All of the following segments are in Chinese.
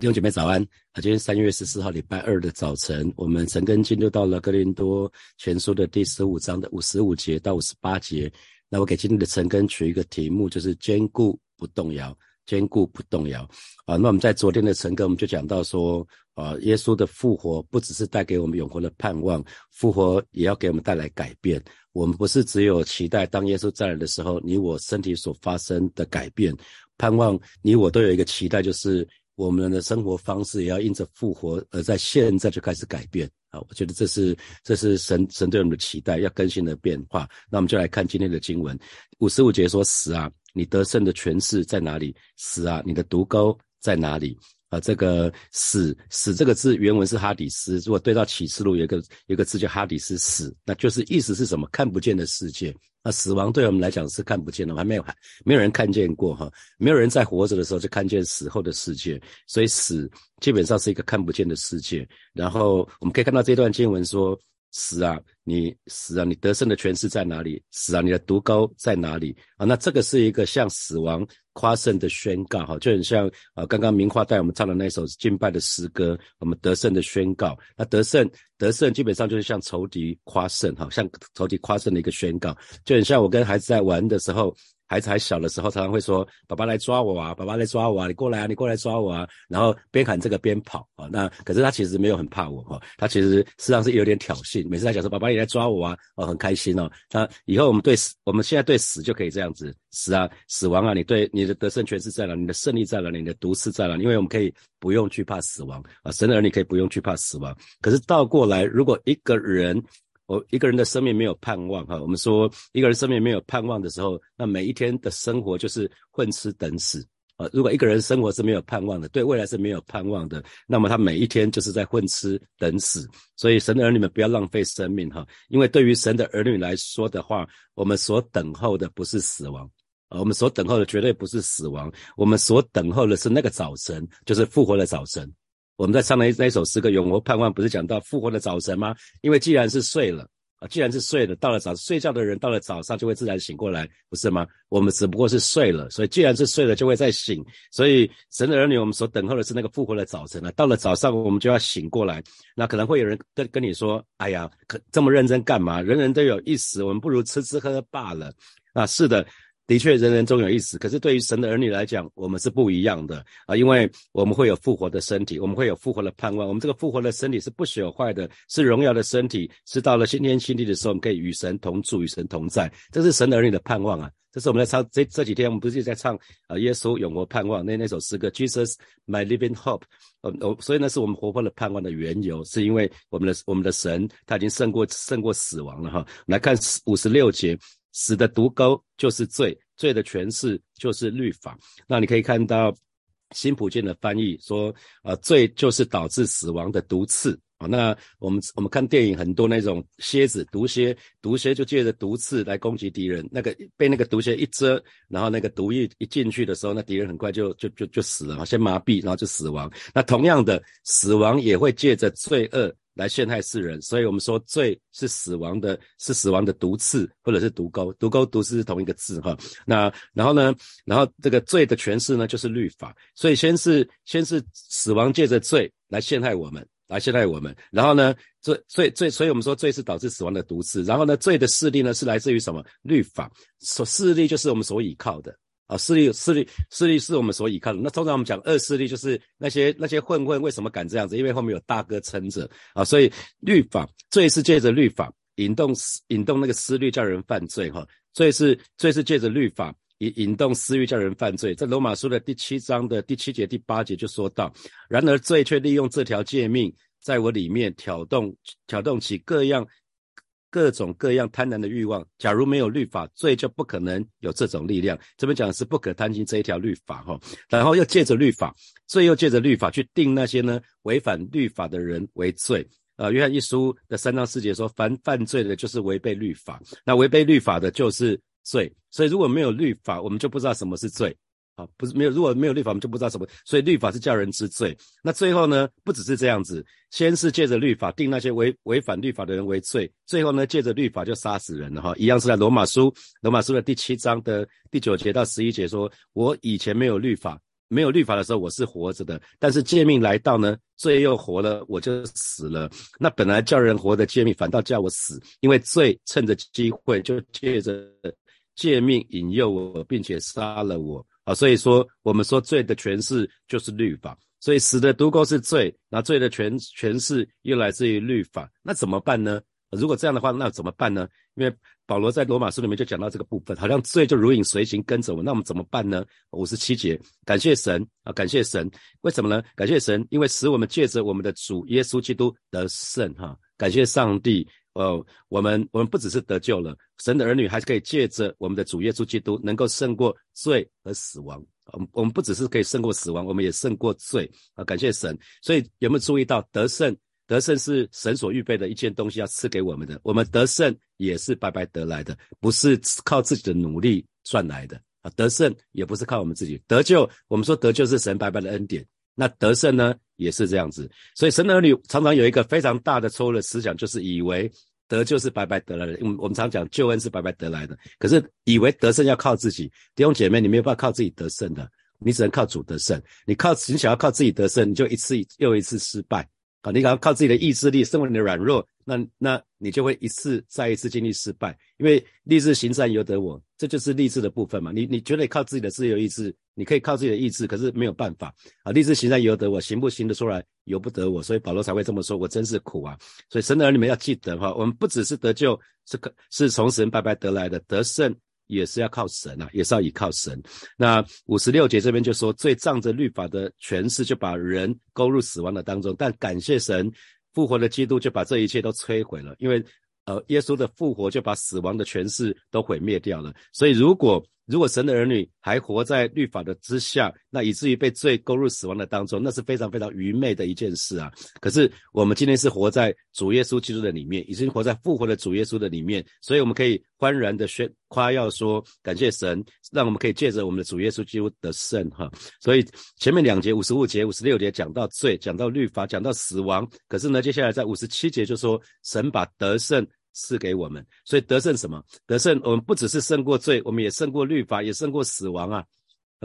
弟兄姐妹早安啊！今天三月十四号礼拜二的早晨，我们陈根进入到了哥林多全书的第十五章的五十五节到五十八节。那我给今天的陈根取一个题目，就是坚固不动摇，坚固不动摇啊。那我们在昨天的陈根，我们就讲到说啊，耶稣的复活不只是带给我们永恒的盼望，复活也要给我们带来改变。我们不是只有期待当耶稣再来的时候，你我身体所发生的改变，盼望你我都有一个期待，就是。我们的生活方式也要因着复活而在现在就开始改变啊！我觉得这是这是神神对我们的期待，要更新的变化。那我们就来看今天的经文，五十五节说：“死啊，你得胜的权势在哪里？死啊，你的毒钩在哪里？”啊，这个死死这个字原文是哈底斯，如果对到启示录有个有个字叫哈底斯死，那就是意思是什么？看不见的世界。那死亡对我们来讲是看不见的，还没有没有人看见过哈，没有人在活着的时候就看见死后的世界，所以死基本上是一个看不见的世界。然后我们可以看到这段经文说。死啊，你死啊，你得胜的权势在哪里？死啊，你的毒钩在哪里？啊，那这个是一个向死亡夸胜的宣告，哈，就很像啊，刚刚明花带我们唱的那首敬拜的诗歌，我们得胜的宣告。那得胜，得胜基本上就是向仇敌夸胜，哈，向仇敌夸胜的一个宣告，就很像我跟孩子在玩的时候。孩子还小的时候，常常会说：“爸爸来抓我啊，爸爸来抓我啊，你过来啊，你过来抓我啊。”然后边喊这个边跑啊。那可是他其实没有很怕我哈，他其实实际上是有点挑衅。每次他讲说：“爸爸你来抓我啊，哦，很开心哦。”那以后我们对死，我们现在对死就可以这样子：死啊，死亡啊，你对你的得胜权是在哪？你的胜利在哪？你的毒是在哪？因为我们可以不用惧怕死亡啊，神的儿女可以不用惧怕死亡。可是倒过来，如果一个人，我一个人的生命没有盼望哈，我们说一个人生命没有盼望的时候，那每一天的生活就是混吃等死啊。如果一个人生活是没有盼望的，对未来是没有盼望的，那么他每一天就是在混吃等死。所以神的儿女们不要浪费生命哈，因为对于神的儿女来说的话，我们所等候的不是死亡啊，我们所等候的绝对不是死亡，我们所等候的是那个早晨，就是复活的早晨。我们在唱的那首诗歌《永活盼望》，不是讲到复活的早晨吗？因为既然是睡了啊，既然是睡了，到了早睡觉的人，到了早上就会自然醒过来，不是吗？我们只不过是睡了，所以既然是睡了，就会再醒。所以神的儿女，我们所等候的是那个复活的早晨啊。到了早上，我们就要醒过来。那可能会有人跟跟你说：“哎呀，可这么认真干嘛？人人都有一死，我们不如吃吃喝喝罢了。”啊，是的。的确，人人终有一死。可是对于神的儿女来讲，我们是不一样的啊，因为我们会有复活的身体，我们会有复活的盼望。我们这个复活的身体是不朽坏的，是荣耀的身体，是到了新天新地的时候，我们可以与神同住，与神同在。这是神的儿女的盼望啊！这是我们在唱这这几天，我们不是在唱啊，耶稣永活盼望那那首诗歌，Jesus my living hope。呃，哦，所以呢，是我们活泼的盼望的缘由，是因为我们的我们的神他已经胜过胜过死亡了哈。来看五十六节。死的毒钩就是罪，罪的诠释就是律法。那你可以看到新普健的翻译说，啊，罪就是导致死亡的毒刺啊。那我们我们看电影很多那种蝎子毒蝎，毒蝎就借着毒刺来攻击敌人，那个被那个毒蝎一蛰，然后那个毒液一进去的时候，那敌人很快就就就就死了，先麻痹，然后就死亡。那同样的，死亡也会借着罪恶。来陷害世人，所以我们说罪是死亡的，是死亡的毒刺，或者是毒钩。毒钩、毒刺是同一个字哈。那然后呢？然后这个罪的诠释呢，就是律法。所以先是先是死亡借着罪来陷害我们，来陷害我们。然后呢，罪罪罪，所以我们说罪是导致死亡的毒刺。然后呢，罪的势力呢是来自于什么？律法。所势力就是我们所依靠的。啊，势力势力势力是我们所依靠的。那通常我们讲恶势力，就是那些那些混混为什么敢这样子？因为后面有大哥撑着啊。所以律法罪是借着律法引动引动那个思虑叫人犯罪哈。罪是罪是借着律法引引动私欲叫人犯罪。在罗马书的第七章的第七节第八节就说到，然而罪却利用这条诫命在我里面挑动挑动起各样。各种各样贪婪的欲望，假如没有律法，罪就不可能有这种力量。这边讲的是不可贪心这一条律法哈，然后又借着律法，罪又借着律法去定那些呢违反律法的人为罪啊。约翰一书的三章四节说，凡犯罪的，就是违背律法，那违背律法的就是罪。所以如果没有律法，我们就不知道什么是罪。啊，不是没有，如果没有律法，我们就不知道什么。所以律法是叫人知罪。那最后呢，不只是这样子，先是借着律法定那些违违反律法的人为罪，最后呢，借着律法就杀死人了哈。一样是在罗马书，罗马书的第七章的第九节到十一节说：“我以前没有律法，没有律法的时候，我是活着的。但是诫命来到呢，罪又活了，我就死了。那本来叫人活的诫命，反倒叫我死，因为罪趁着机会就借着诫命引诱我，并且杀了我。啊，所以说我们说罪的诠释就是律法。所以死的毒钩是罪，那罪的诠诠释又来自于律法。那怎么办呢？如果这样的话，那怎么办呢？因为保罗在罗马书里面就讲到这个部分，好像罪就如影随形跟着我，那我们怎么办呢？五十七节，感谢神啊，感谢神，为什么呢？感谢神，因为使我们借着我们的主耶稣基督得胜哈，感谢上帝，呃，我们我们不只是得救了，神的儿女还是可以借着我们的主耶稣基督，能够胜过罪和死亡。我们我们不只是可以胜过死亡，我们也胜过罪啊，感谢神。所以有没有注意到得胜？得胜是神所预备的一件东西，要赐给我们的。我们得胜也是白白得来的，不是靠自己的努力赚来的啊。得胜也不是靠我们自己得救。我们说得救是神白白的恩典，那得胜呢也是这样子。所以神儿女常常有一个非常大的错误的思想，就是以为得救是白白得来的。我们我们常讲救恩是白白得来的，可是以为得胜要靠自己。弟兄姐妹，你没有办法靠自己得胜的，你只能靠主得胜。你靠你想要靠自己得胜，你就一次又一次失败。啊，你想要靠自己的意志力胜过你的软弱，那那你就会一次再一次经历失败。因为立志行善由得我，这就是立志的部分嘛。你你觉得靠自己的自由意志，你可以靠自己的意志，可是没有办法啊。立志行善由得我，行不行得出来由不得我，所以保罗才会这么说。我真是苦啊！所以神的儿女们要记得哈，我们不只是得救，是可是从神白白得来的得胜。也是要靠神啊，也是要依靠神。那五十六节这边就说，最仗着律法的权势，就把人勾入死亡的当中。但感谢神，复活的基督就把这一切都摧毁了，因为呃，耶稣的复活就把死亡的权势都毁灭掉了。所以如果如果神的儿女还活在律法的之下，那以至于被罪勾入死亡的当中，那是非常非常愚昧的一件事啊！可是我们今天是活在主耶稣基督的里面，已经活在复活的主耶稣的里面，所以我们可以欢然的宣夸耀说，感谢神，让我们可以借着我们的主耶稣基督得胜哈！所以前面两节五十五节、五十六节讲到罪，讲到律法，讲到死亡，可是呢，接下来在五十七节就说神把得胜。赐给我们，所以得胜什么？得胜，我们不只是胜过罪，我们也胜过律法，也胜过死亡啊！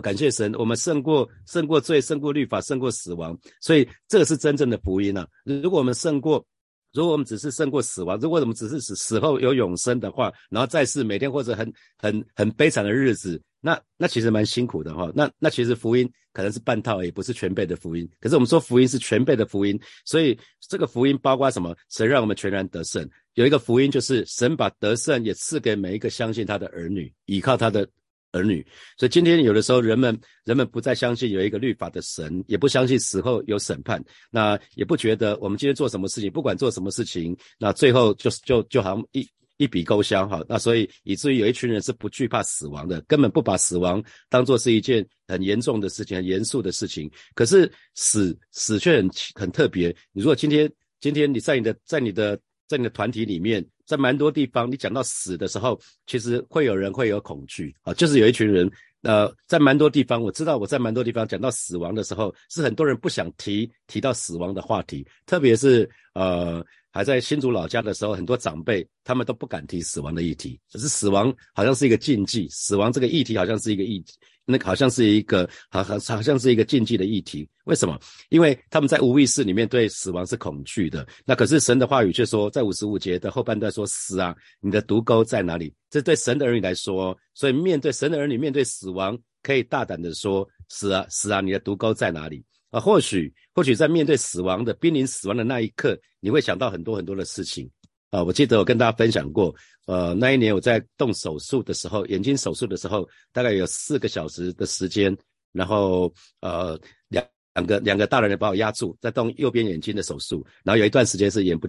感谢神，我们胜过胜过罪，胜过律法，胜过死亡。所以这个是真正的福音啊！如果我们胜过，如果我们只是胜过死亡，如果我们只是死死后有永生的话，然后再是每天或者很很很悲惨的日子，那那其实蛮辛苦的哈。那那其实福音可能是半套，也不是全备的福音。可是我们说福音是全备的福音，所以这个福音包括什么？神让我们全然得胜。有一个福音，就是神把得胜也赐给每一个相信他的儿女，依靠他的儿女。所以今天有的时候，人们人们不再相信有一个律法的神，也不相信死后有审判，那也不觉得我们今天做什么事情，不管做什么事情，那最后就是就就好像一一笔勾销哈。那所以以至于有一群人是不惧怕死亡的，根本不把死亡当做是一件很严重的事情、很严肃的事情。可是死死却很很特别。你如果今天今天你在你的在你的在你的团体里面，在蛮多地方，你讲到死的时候，其实会有人会有恐惧啊，就是有一群人，呃，在蛮多地方，我知道我在蛮多地方讲到死亡的时候，是很多人不想提提到死亡的话题，特别是呃还在新竹老家的时候，很多长辈他们都不敢提死亡的议题，只是死亡好像是一个禁忌，死亡这个议题好像是一个议那好像是一个，好好好像是一个禁忌的议题。为什么？因为他们在无意识里面对死亡是恐惧的。那可是神的话语却说，在五十五节的后半段说：“死啊，你的毒钩在哪里？”这对神的儿女来说，所以面对神的儿女，面对死亡，可以大胆的说：“死啊，死啊，你的毒钩在哪里？”啊，或许或许在面对死亡的濒临死亡的那一刻，你会想到很多很多的事情。啊，我记得我跟大家分享过，呃，那一年我在动手术的时候，眼睛手术的时候，大概有四个小时的时间，然后呃，两两个两个大人把我压住，在动右边眼睛的手术，然后有一段时间是眼不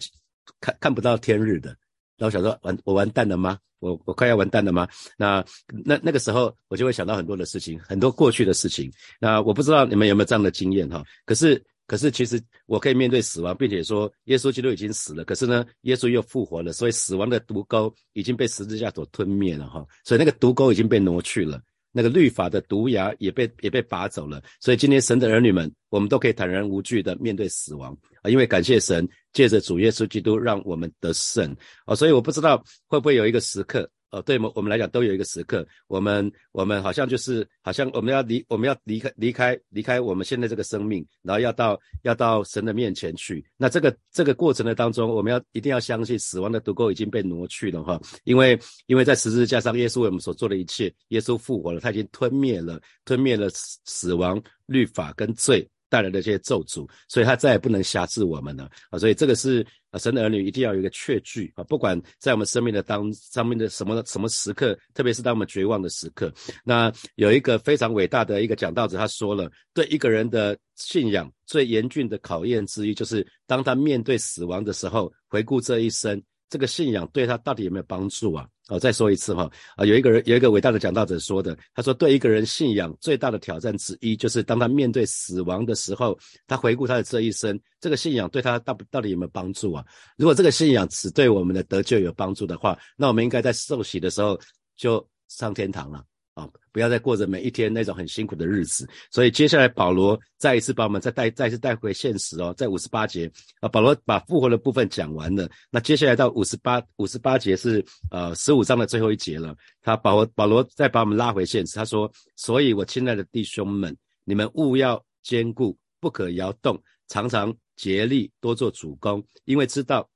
看看不到天日的，然后想说完我完蛋了吗？我我快要完蛋了吗？那那那个时候我就会想到很多的事情，很多过去的事情。那我不知道你们有没有这样的经验哈？可是。可是，其实我可以面对死亡，并且说耶稣基督已经死了。可是呢，耶稣又复活了，所以死亡的毒钩已经被十字架所吞灭了，哈。所以那个毒钩已经被挪去了，那个律法的毒牙也被也被拔走了。所以今天神的儿女们，我们都可以坦然无惧的面对死亡啊，因为感谢神，借着主耶稣基督让我们得胜啊。所以我不知道会不会有一个时刻哦，对我们我们来讲都有一个时刻，我们我们好像就是好像我们要离我们要离开离开离开我们现在这个生命，然后要到要到神的面前去。那这个这个过程的当中，我们要一定要相信死亡的毒钩已经被挪去了哈，因为因为在十字架上，耶稣为我们所做的一切，耶稣复活了，他已经吞灭了吞灭了死死亡律法跟罪。带来的这些咒诅，所以他再也不能辖制我们了啊！所以这个是啊，神的儿女一定要有一个确据啊，不管在我们生命的当上面的什么什么时刻，特别是当我们绝望的时刻，那有一个非常伟大的一个讲道者，他说了，对一个人的信仰最严峻的考验之一，就是当他面对死亡的时候，回顾这一生，这个信仰对他到底有没有帮助啊？哦，再说一次哈，啊，有一个人有一个伟大的讲道者说的，他说，对一个人信仰最大的挑战之一，就是当他面对死亡的时候，他回顾他的这一生，这个信仰对他到到底有没有帮助啊？如果这个信仰只对我们的得救有帮助的话，那我们应该在受洗的时候就上天堂了。啊，不要再过着每一天那种很辛苦的日子。所以接下来保罗再一次把我们再带再一次带回现实哦，在五十八节啊，保罗把复活的部分讲完了。那接下来到五十八五十八节是呃十五章的最后一节了。他保罗保罗再把我们拉回现实，他说：“所以我亲爱的弟兄们，你们务要坚固，不可摇动，常常竭力多做主公，因为知道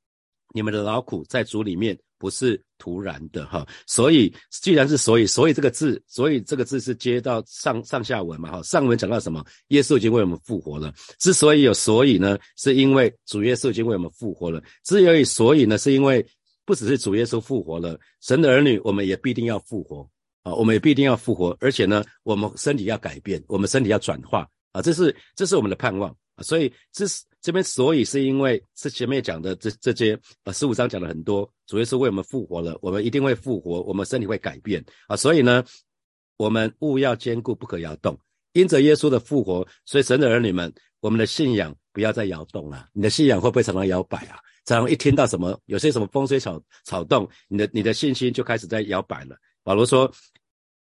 你们的劳苦在主里面。”不是突然的哈，所以既然是所以，所以这个字，所以这个字是接到上上下文嘛哈。上文讲到什么？耶稣已经为我们复活了。之所以有所以呢，是因为主耶稣已经为我们复活了。之所以所以呢，是因为不只是主耶稣复活了，神的儿女我们也必定要复活啊，我们也必定要复活，而且呢，我们身体要改变，我们身体要转化啊，这是这是我们的盼望。所以这是这边，所以是因为是前面讲的这这些啊，十五章讲了很多，主要是为我们复活了，我们一定会复活，我们身体会改变啊，所以呢，我们务要坚固，不可摇动。因着耶稣的复活，所以神的儿女们，我们的信仰不要再摇动了。你的信仰会不会常常摇摆啊？常常一听到什么有些什么风吹草草动，你的你的信心就开始在摇摆了。保罗说。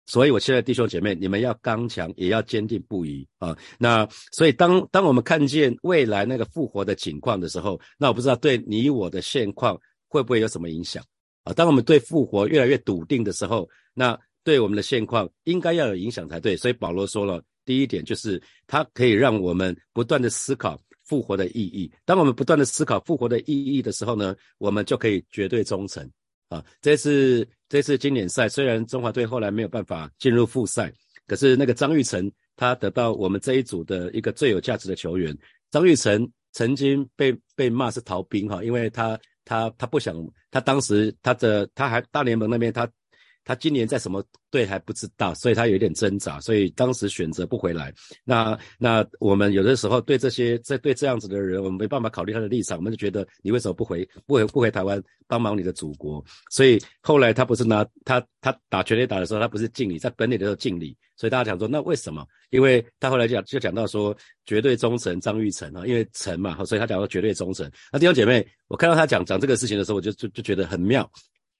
所以，我亲爱的弟兄姐妹，你们要刚强，也要坚定不移啊！那所以，当当我们看见未来那个复活的情况的时候，那我不知道对你我的现况会不会有什么影响啊？当我们对复活越来越笃定的时候，那对我们的现况应该要有影响才对。所以保罗说了，第一点就是它可以让我们不断的思考复活的意义。当我们不断的思考复活的意义的时候呢，我们就可以绝对忠诚。啊，这次这次经典赛虽然中华队后来没有办法进入复赛，可是那个张玉成他得到我们这一组的一个最有价值的球员。张玉成曾经被被骂是逃兵哈，因为他他他不想，他当时他的他还大联盟那边他。他今年在什么队还不知道，所以他有点挣扎，所以当时选择不回来。那那我们有的时候对这些在对这样子的人，我们没办法考虑他的立场，我们就觉得你为什么不回不回不回台湾帮忙你的祖国？所以后来他不是拿他他打全垒打的时候，他不是敬礼，在本垒的时候敬礼。所以大家讲说，那为什么？因为他后来讲就讲到说绝对忠诚张玉成啊，因为成嘛，所以他讲说绝对忠诚。那弟兄姐妹，我看到他讲讲这个事情的时候，我就就就觉得很妙。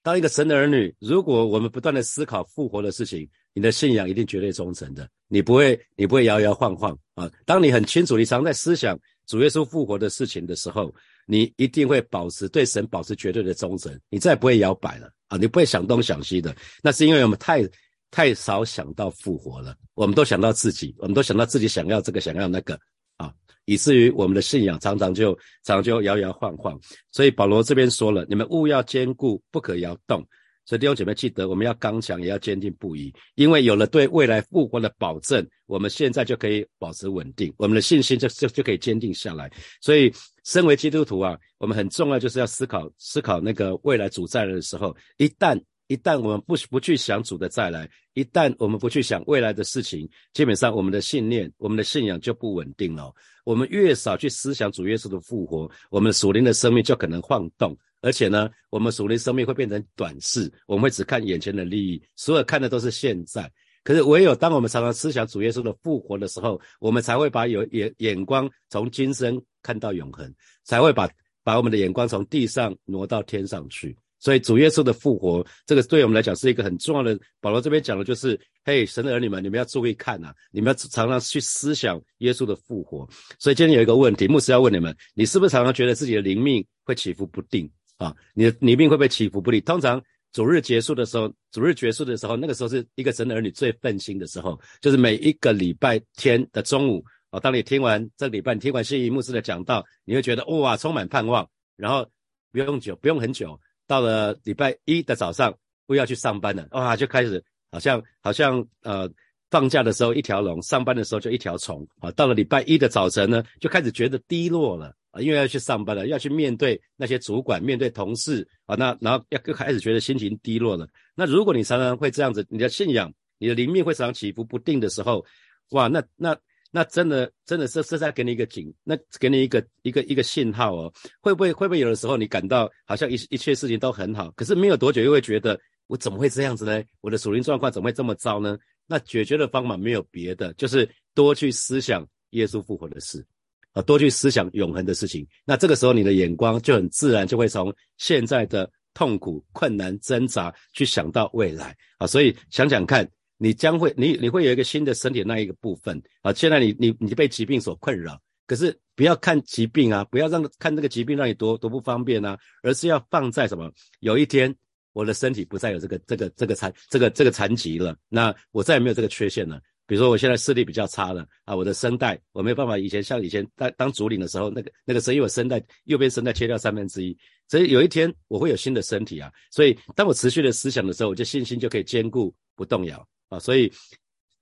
当一个神的儿女，如果我们不断的思考复活的事情，你的信仰一定绝对忠诚的，你不会，你不会摇摇晃晃啊。当你很清楚，你常在思想主耶稣复活的事情的时候，你一定会保持对神保持绝对的忠诚，你再不会摇摆了啊，你不会想东想西的。那是因为我们太太少想到复活了，我们都想到自己，我们都想到自己想要这个，想要那个。啊以至于我们的信仰常常就常常就摇摇晃晃，所以保罗这边说了，你们务要坚固，不可摇动。所以弟兄姐妹记得，我们要刚强，也要坚定不移，因为有了对未来复活的保证，我们现在就可以保持稳定，我们的信心就就就可以坚定下来。所以，身为基督徒啊，我们很重要就是要思考思考那个未来主再来的时候，一旦。一旦我们不不去想主的再来，一旦我们不去想未来的事情，基本上我们的信念、我们的信仰就不稳定了。我们越少去思想主耶稣的复活，我们属灵的生命就可能晃动，而且呢，我们属灵生命会变成短视，我们会只看眼前的利益，所有看的都是现在。可是唯有当我们常常思想主耶稣的复活的时候，我们才会把有眼眼光从今生看到永恒，才会把把我们的眼光从地上挪到天上去。所以主耶稣的复活，这个对我们来讲是一个很重要的。保罗这边讲的就是，嘿，神的儿女们，你们要注意看呐，你们要常常去思想耶稣的复活。所以今天有一个问题，牧师要问你们：你是不是常常觉得自己的灵命会起伏不定啊？你的灵命会不会起伏不定？通常主日结束的时候，主日结束的时候，那个时候是一个神的儿女最奋心的时候，就是每一个礼拜天的中午啊，当你听完这礼拜，听完谢仪牧师的讲道，你会觉得哇，充满盼望。然后不用久，不用很久，到了礼拜一的早上，不要去上班了，哇，就开始好像好像呃放假的时候一条龙，上班的时候就一条虫啊。到了礼拜一的早晨呢，就开始觉得低落了。啊，因为要去上班了，要去面对那些主管，面对同事啊，那然后要开始觉得心情低落了。那如果你常常会这样子，你的信仰、你的灵命会常常起伏不定的时候，哇，那那那真的真的是是在给你一个警，那给你一个一个一个信号哦。会不会会不会有的时候你感到好像一一切事情都很好，可是没有多久又会觉得我怎么会这样子呢？我的属灵状况怎么会这么糟呢？那解决的方法没有别的，就是多去思想耶稣复活的事。啊，多去思想永恒的事情，那这个时候你的眼光就很自然就会从现在的痛苦、困难、挣扎去想到未来啊。所以想想看，你将会你你会有一个新的身体那一个部分啊。现在你你你被疾病所困扰，可是不要看疾病啊，不要让看这个疾病让你多多不方便啊，而是要放在什么？有一天我的身体不再有这个这个这个残这个这个残疾了，那我再也没有这个缺陷了。比如说我现在视力比较差了啊，我的声带我没有办法以前像以前当当主领的时候那个那个声音，我声带右边声带切掉三分之一，所以有一天我会有新的身体啊，所以当我持续的思想的时候，我就信心就可以坚固不动摇啊。所以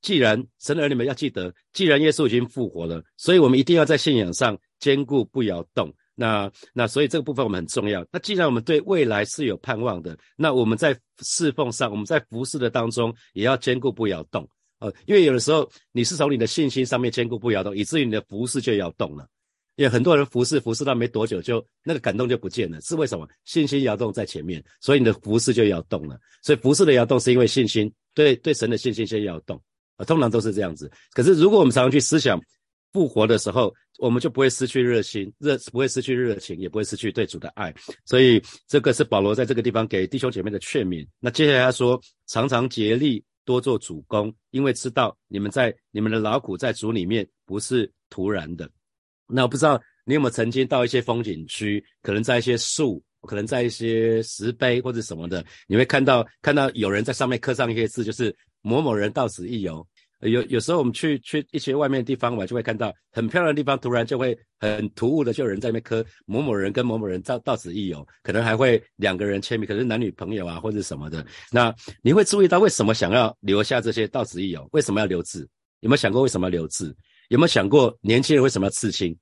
既然神的儿女们要记得，既然耶稣已经复活了，所以我们一定要在信仰上坚固不摇动。那那所以这个部分我们很重要。那既然我们对未来是有盼望的，那我们在侍奉上，我们在服侍的当中也要坚固不摇动。呃，因为有的时候你是从你的信心上面坚固不摇动，以至于你的服饰就摇动了。因为很多人服侍服侍到没多久就那个感动就不见了，是为什么？信心摇动在前面，所以你的服饰就摇动了。所以服饰的摇动是因为信心，对对神的信心先要动。啊，通常都是这样子。可是如果我们常常去思想复活的时候，我们就不会失去热心，热不会失去热情，也不会失去对主的爱。所以这个是保罗在这个地方给弟兄姐妹的劝勉。那接下来他说，常常竭力。多做主公，因为知道你们在你们的劳苦在主里面不是突然的。那我不知道你有没有曾经到一些风景区，可能在一些树，可能在一些石碑或者什么的，你会看到看到有人在上面刻上一些字，就是某某人到此一游。有有时候我们去去一些外面的地方玩，就会看到很漂亮的地方，突然就会很突兀的就有人在那边刻某某人跟某某人到到此一游，可能还会两个人签名，可能男女朋友啊或者什么的。那你会注意到为什么想要留下这些到此一游？为什么要留字？有没有想过为什么要留字？有没有想过年轻人为什么要刺青？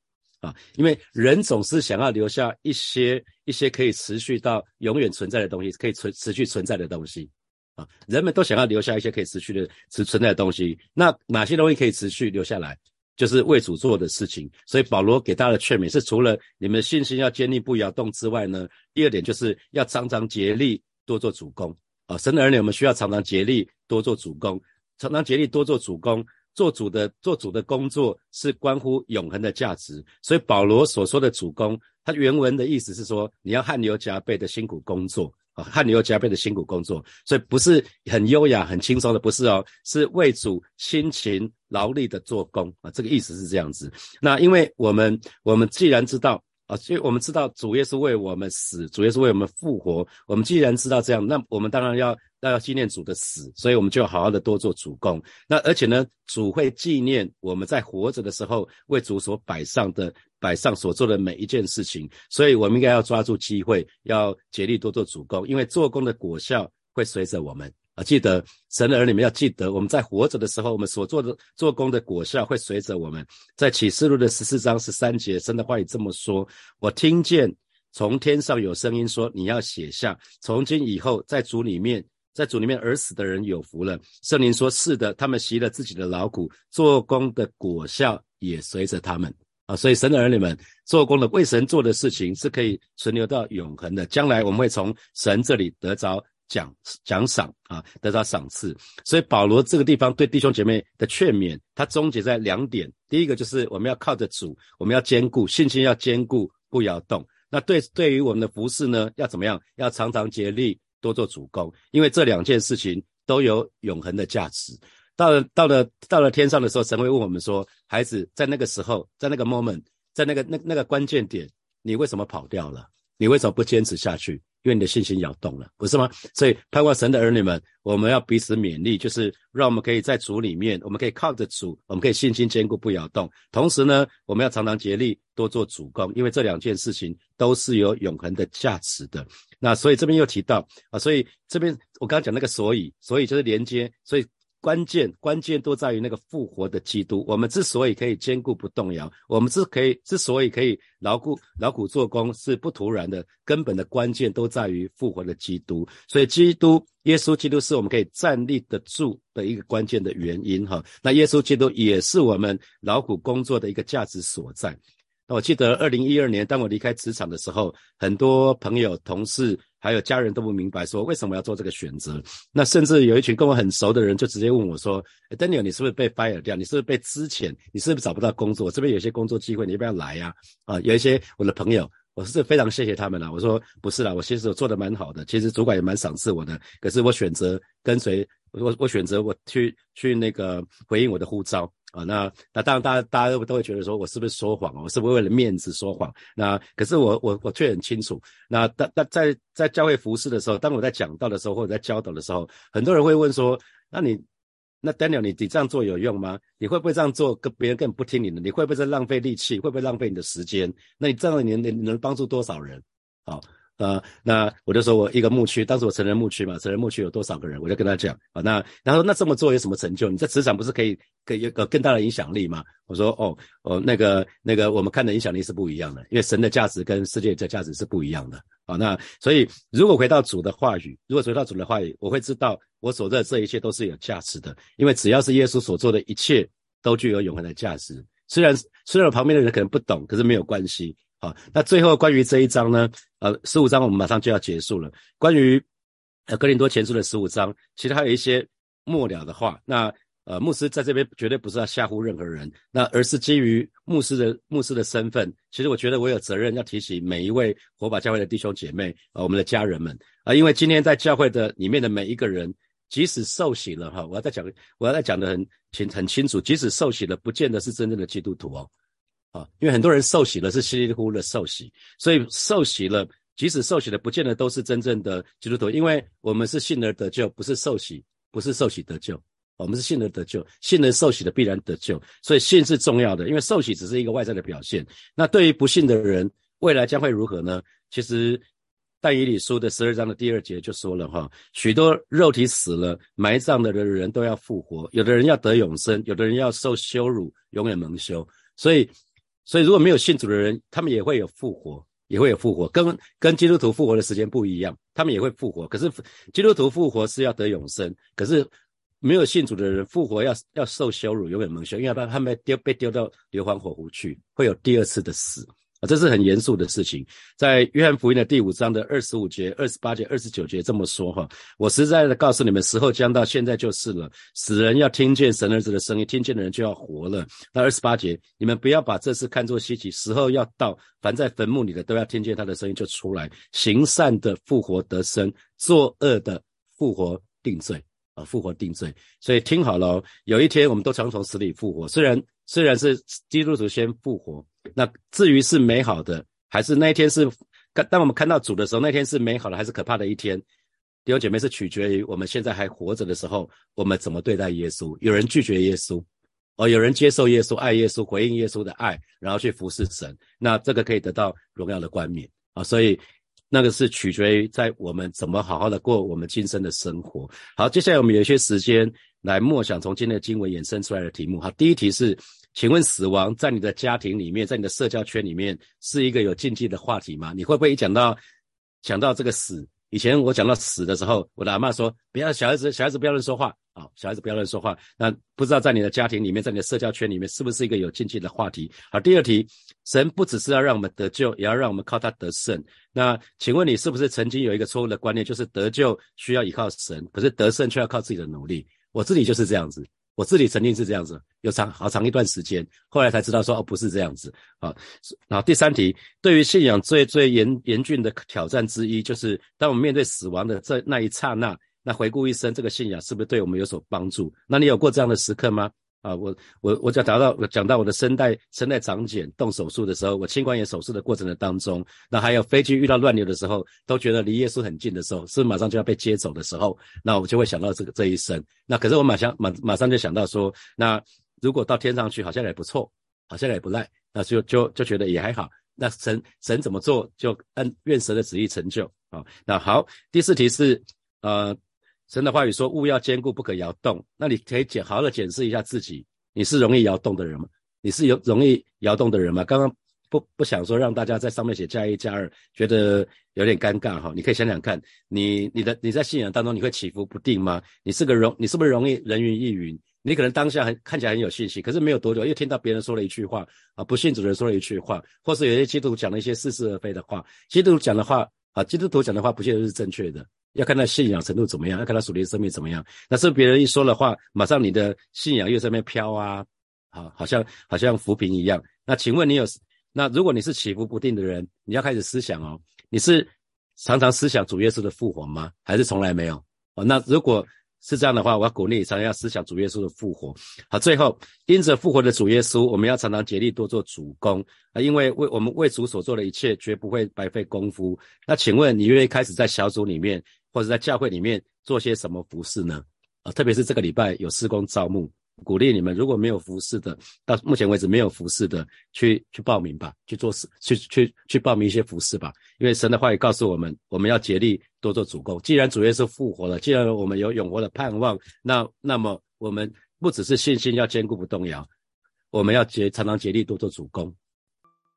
啊，因为人总是想要留下一些一些可以持续到永远存在的东西，可以存持续存在的东西。啊，人们都想要留下一些可以持续的、持存在的东西。那哪些东西可以持续留下来？就是为主做的事情。所以保罗给大家的劝勉是：除了你们信心要坚定不摇动之外呢，第二点就是要常常竭力多做主公。啊，神的儿女，我们需要常常竭力多做主公，常常竭力多做主公。做主的做主的工作是关乎永恒的价值。所以保罗所说的主公，他原文的意思是说，你要汗流浃背的辛苦工作。啊，汗流浃背的辛苦工作，所以不是很优雅、很轻松的，不是哦，是为主辛勤劳力的做工啊，这个意思是这样子。那因为我们，我们既然知道啊，所以我们知道主耶稣为我们死，主耶稣为我们复活，我们既然知道这样，那我们当然要。那要纪念主的死，所以我们就好好的多做主公。那而且呢，主会纪念我们在活着的时候为主所摆上的、摆上所做的每一件事情。所以我们应该要抓住机会，要竭力多做主公，因为做工的果效会随着我们啊。记得神的儿女们要记得，我们在活着的时候，我们所做的做工的果效会随着我们。在启示录的十四章十三节，神的话语这么说：我听见从天上有声音说，你要写下，从今以后在主里面。在主里面而死的人有福了。圣灵说：“是的，他们习了自己的劳苦，做工的果效也随着他们啊。所以神的儿女们做工的为神做的事情是可以存留到永恒的。将来我们会从神这里得着奖奖赏啊，得到赏赐。所以保罗这个地方对弟兄姐妹的劝勉，他终结在两点：第一个就是我们要靠着主，我们要坚固信心，要坚固不摇动。那对对于我们的服饰呢，要怎么样？要常常竭力。”多做主攻，因为这两件事情都有永恒的价值。到了到了到了天上的时候，神会问我们说：“孩子，在那个时候，在那个 moment，在那个那那个关键点，你为什么跑掉了？你为什么不坚持下去？因为你的信心摇动了，不是吗？所以盼望神的儿女们，我们要彼此勉励，就是让我们可以在主里面，我们可以靠着主，我们可以信心坚固不摇动。同时呢，我们要常常竭力多做主攻，因为这两件事情都是有永恒的价值的。那所以这边又提到啊，所以这边我刚刚讲那个所以，所以就是连接，所以。关键关键都在于那个复活的基督。我们之所以可以坚固不动摇，我们之可以之所以可以牢固牢固做工，是不突然的。根本的关键都在于复活的基督。所以，基督耶稣基督是我们可以站立得住的一个关键的原因。哈，那耶稣基督也是我们劳苦工作的一个价值所在。那我记得二零一二年，当我离开职场的时候，很多朋友、同事还有家人都不明白，说为什么要做这个选择。那甚至有一群跟我很熟的人，就直接问我说：“Daniel，你是不是被 fire 掉？你是不是被资遣？你是不是找不到工作？这边有些工作机会，你要不要来呀？”啊，有一些我的朋友，我是非常谢谢他们了。我说：“不是啦，我其实我做的蛮好的，其实主管也蛮赏识我的。可是我选择跟随，我我选择我去去那个回应我的呼召。”啊，那那当然，大家大家都都会觉得说，我是不是说谎我是不是为了面子说谎？那可是我我我却很清楚。那但但在在教会服侍的时候，当我在讲道的时候，或者在教导的时候，很多人会问说，那你那 Daniel，你你这样做有用吗？你会不会这样做，跟别人根本不听你的？你会不会在浪费力气？会不会浪费你的时间？那你这样你你你能帮助多少人？好。啊，那我就说我一个牧区，当时我成人牧区嘛，成人牧区有多少个人，我就跟他讲啊，那然后那这么做有什么成就？你在职场不是可以可以有个更大的影响力吗？我说哦哦，那个那个我们看的影响力是不一样的，因为神的价值跟世界的价值是不一样的啊。那所以如果回到主的话语，如果回到主的话语，我会知道我所做这一切都是有价值的，因为只要是耶稣所做的一切都具有永恒的价值。虽然虽然我旁边的人可能不懂，可是没有关系。好，那最后关于这一章呢？呃，十五章我们马上就要结束了。关于呃格林多前书的十五章，其实还有一些末了的话。那呃，牧师在这边绝对不是要吓唬任何人，那而是基于牧师的牧师的身份，其实我觉得我有责任要提醒每一位火把教会的弟兄姐妹啊，我们的家人们啊，因为今天在教会的里面的每一个人，即使受洗了哈，我要再讲，我要再讲的很清很清楚，即使受洗了，不见得是真正的基督徒哦。啊，因为很多人受洗了是稀里糊涂的受洗，所以受洗了，即使受洗了，不见得都是真正的基督徒。因为我们是信而得救，不是受洗，不是受洗得救。我们是信而得救，信而受洗的必然得救。所以信是重要的，因为受洗只是一个外在的表现。那对于不信的人，未来将会如何呢？其实但以理书的十二章的第二节就说了哈，许多肉体死了埋葬的人人都要复活，有的人要得永生，有的人要受羞辱，永远蒙羞。所以。所以，如果没有信主的人，他们也会有复活，也会有复活，跟跟基督徒复活的时间不一样，他们也会复活。可是，基督徒复活是要得永生，可是没有信主的人复活要要受羞辱，永远蒙羞，因为他他们丢被丢到硫磺火湖去，会有第二次的死。这是很严肃的事情。在约翰福音的第五章的二十五节、二十八节、二十九节这么说哈，我实在的告诉你们，时候将到，现在就是了。死人要听见神儿子的声音，听见的人就要活了。那二十八节，你们不要把这事看作稀奇，时候要到，凡在坟墓里的都要听见他的声音就出来。行善的复活得生，作恶的复活定罪啊，复活定罪。所以听好了，有一天我们都将从死里复活，虽然虽然是基督徒先复活。那至于是美好的，还是那一天是，当我们看到主的时候，那天是美好的还是可怕的一天？弟兄姐妹是取决于我们现在还活着的时候，我们怎么对待耶稣。有人拒绝耶稣，哦，有人接受耶稣，爱耶稣，回应耶稣的爱，然后去服侍神，那这个可以得到荣耀的冠冕啊。所以那个是取决于在我们怎么好好的过我们今生的生活。好，接下来我们有一些时间来默想从今天的经文衍生出来的题目。好，第一题是。请问死亡在你的家庭里面，在你的社交圈里面是一个有禁忌的话题吗？你会不会一讲到讲到这个死？以前我讲到死的时候，我的阿妈说不要小孩子，小孩子不要乱说话啊，小孩子不要乱说话。那不知道在你的家庭里面，在你的社交圈里面，是不是一个有禁忌的话题？好，第二题，神不只是要让我们得救，也要让我们靠他得胜。那请问你是不是曾经有一个错误的观念，就是得救需要依靠神，可是得胜却要靠自己的努力？我自己就是这样子。我自己曾经是这样子，有长好长一段时间，后来才知道说哦不是这样子啊。然后第三题，对于信仰最最严严峻的挑战之一，就是当我们面对死亡的这那一刹那，那回顾一生这个信仰是不是对我们有所帮助？那你有过这样的时刻吗？啊，我我我讲达到讲到我的声带声带长茧动手术的时候，我青光眼手术的过程的当中，那还有飞机遇到乱流的时候，都觉得离耶稣很近的时候，是马上就要被接走的时候，那我就会想到这个这一生。那可是我马上马马上就想到说，那如果到天上去，好像也不错，好像也不赖，那就就就觉得也还好。那神神怎么做，就按愿神的旨意成就啊。那好，第四题是呃。神的话语说：“物要坚固，不可摇动。”那你可以检好好的检视一下自己，你是容易摇动的人吗？你是有容易摇动的人吗？刚刚不不想说让大家在上面写加一加二，觉得有点尴尬哈。你可以想想看，你你的你在信仰当中你会起伏不定吗？你是个容你是不是容易人云亦云？你可能当下很看起来很有信心，可是没有多久又听到别人说了一句话啊，不信主的人说了一句话，或是有些基督徒讲了一些似是而非的话。基督徒讲的话啊，基督徒讲的话不见得是正确的。要看他信仰程度怎么样，要看他属灵生命怎么样。那是别人一说的话，马上你的信仰又在那边飘啊，好，好像好像浮萍一样。那请问你有？那如果你是起伏不定的人，你要开始思想哦，你是常常思想主耶稣的复活吗？还是从来没有？哦，那如果。是这样的话，我要鼓励你常常要思想主耶稣的复活。好，最后因着复活的主耶稣，我们要常常竭力多做主公啊，因为为我们为主所做的一切绝不会白费功夫。那请问你愿意开始在小组里面或者在教会里面做些什么服饰呢？啊，特别是这个礼拜有施工招募。鼓励你们，如果没有服饰的，到目前为止没有服饰的，去去报名吧，去做事，去去去报名一些服饰吧。因为神的话语告诉我们，我们要竭力多做主公。既然主耶稣复活了，既然我们有永活的盼望，那那么我们不只是信心要坚固不动摇，我们要竭常常竭力多做主公。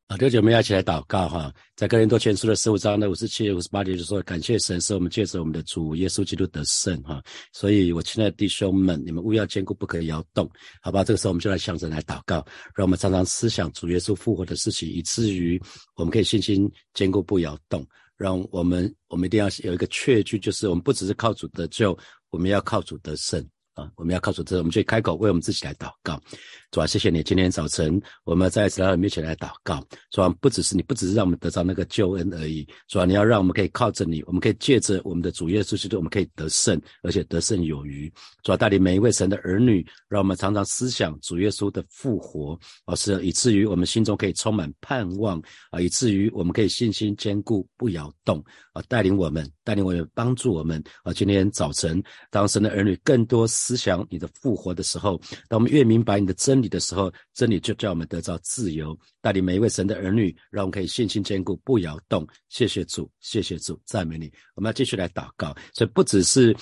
啊，弟兄们要一起来祷告哈，在哥林多前书的十五章的五十七、五十八节就说：“感谢神，使我们借着我们的主耶稣基督得胜哈。”所以，我亲爱的弟兄们，你们务要坚固，不可以摇动，好吧？这个时候，我们就来向神来祷告，让我们常常思想主耶稣复活的事情，以至于我们可以信心坚固不摇动。让我们，我们一定要有一个确据，就是我们不只是靠主得救，我们要靠主得胜。啊，我们要靠主，这我们就开口为我们自己来祷告。主啊，谢谢你，今天早晨我们再一次来到你面前来祷告。主啊，不只是你，不只是让我们得到那个救恩而已。主啊，你要让我们可以靠着你，我们可以借着我们的主耶稣基督，我们可以得胜，而且得胜有余。主啊，带领每一位神的儿女，让我们常常思想主耶稣的复活，而是以至于我们心中可以充满盼望啊，以至于我们可以信心坚固不摇动啊，带领我们，带领我们，帮助我们啊。今天早晨，当神的儿女更多。思想你的复活的时候，当我们越明白你的真你的时候，真理就叫我们得到自由，带领每一位神的儿女，让我们可以信心坚固，不摇动。谢谢主，谢谢主，赞美你。我们要继续来祷告，所以不只是。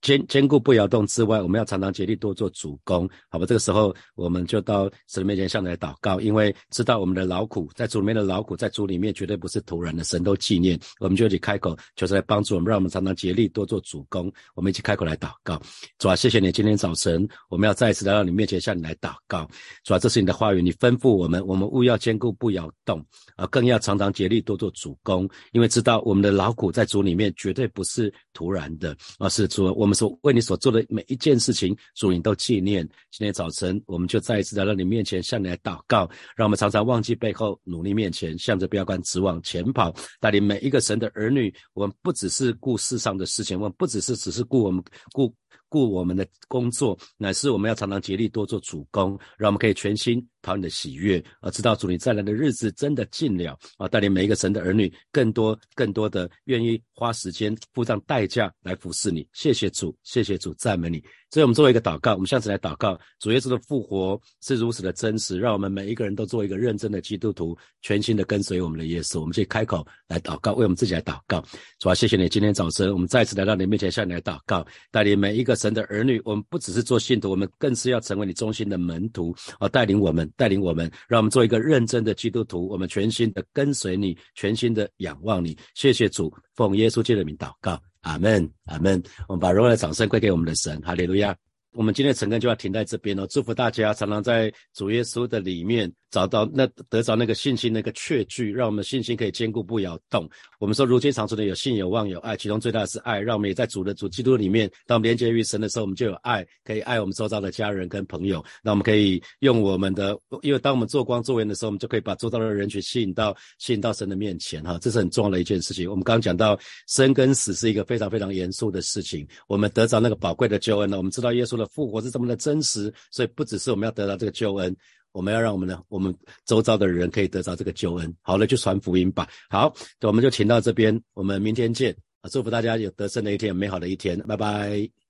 坚坚固不摇动之外，我们要常常竭力多做主攻，好吧？这个时候我们就到神面前向你来祷告，因为知道我们的劳苦在主里面的劳苦在主里面绝对不是徒然的，神都纪念。我们就一起开口，就是来帮助我们，让我们常常竭力多做主攻。我们一起开口来祷告，主啊，谢谢你，今天早晨我们要再一次来到你面前向你来祷告，主啊，这是你的话语，你吩咐我们，我们务要坚固不摇动，啊，更要常常竭力多做主攻，因为知道我们的劳苦在主里面绝对不是徒然的，而是主。我们所为你所做的每一件事情，主你都纪念。今天早晨，我们就再一次来到你面前，向你来祷告，让我们常常忘记背后，努力面前，向着标杆直往前跑。带领每一个神的儿女，我们不只是顾世上的事情，我们不只是只是顾我们顾。顾我们的工作，乃是我们要常常竭力多做主公，让我们可以全心讨你的喜悦，而知道主你再来的日子真的近了啊！带领每一个神的儿女，更多更多的愿意花时间付上代价来服侍你。谢谢主，谢谢主，赞美你。所以我们作为一个祷告，我们下次来祷告，主耶稣的复活是如此的真实，让我们每一个人都做一个认真的基督徒，全心的跟随我们的耶稣。我们去开口来祷告，为我们自己来祷告。主啊，谢谢你，今天早晨我们再次来到你面前，向你来祷告，带领每一个神的儿女。我们不只是做信徒，我们更是要成为你中心的门徒，啊，带领我们，带领我们，让我们做一个认真的基督徒。我们全心的跟随你，全心的仰望你。谢谢主，奉耶稣基督的名祷告。阿门，阿门。我们把荣耀的掌声归给我们的神，哈利路亚。我们今天的晨更就要停在这边了。祝福大家常常在主耶稣的里面。找到那得着那个信心那个确据，让我们信心可以坚固不摇动。我们说如今常说的有信有望有爱，其中最大的是爱，让我们也在主的主基督里面，当我们连接于神的时候，我们就有爱，可以爱我们周遭的家人跟朋友。那我们可以用我们的，因为当我们做光做盐的时候，我们就可以把周遭的人群吸引到吸引到神的面前哈，这是很重要的一件事情。我们刚刚讲到生跟死是一个非常非常严肃的事情，我们得着那个宝贵的救恩呢，我们知道耶稣的。复活是这么的真实，所以不只是我们要得到这个救恩，我们要让我们的我们周遭的人可以得到这个救恩。好了，就传福音吧。好，我们就请到这边，我们明天见。祝福大家有得胜的一天，有美好的一天，拜拜。